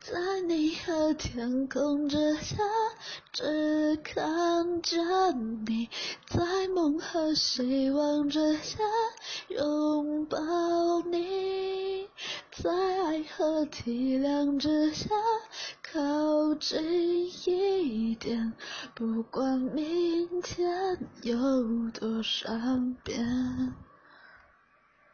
在你和天空之下，只看见你在梦和希望之下拥抱你，在爱和体谅之下靠近一点，不管明天有多少变。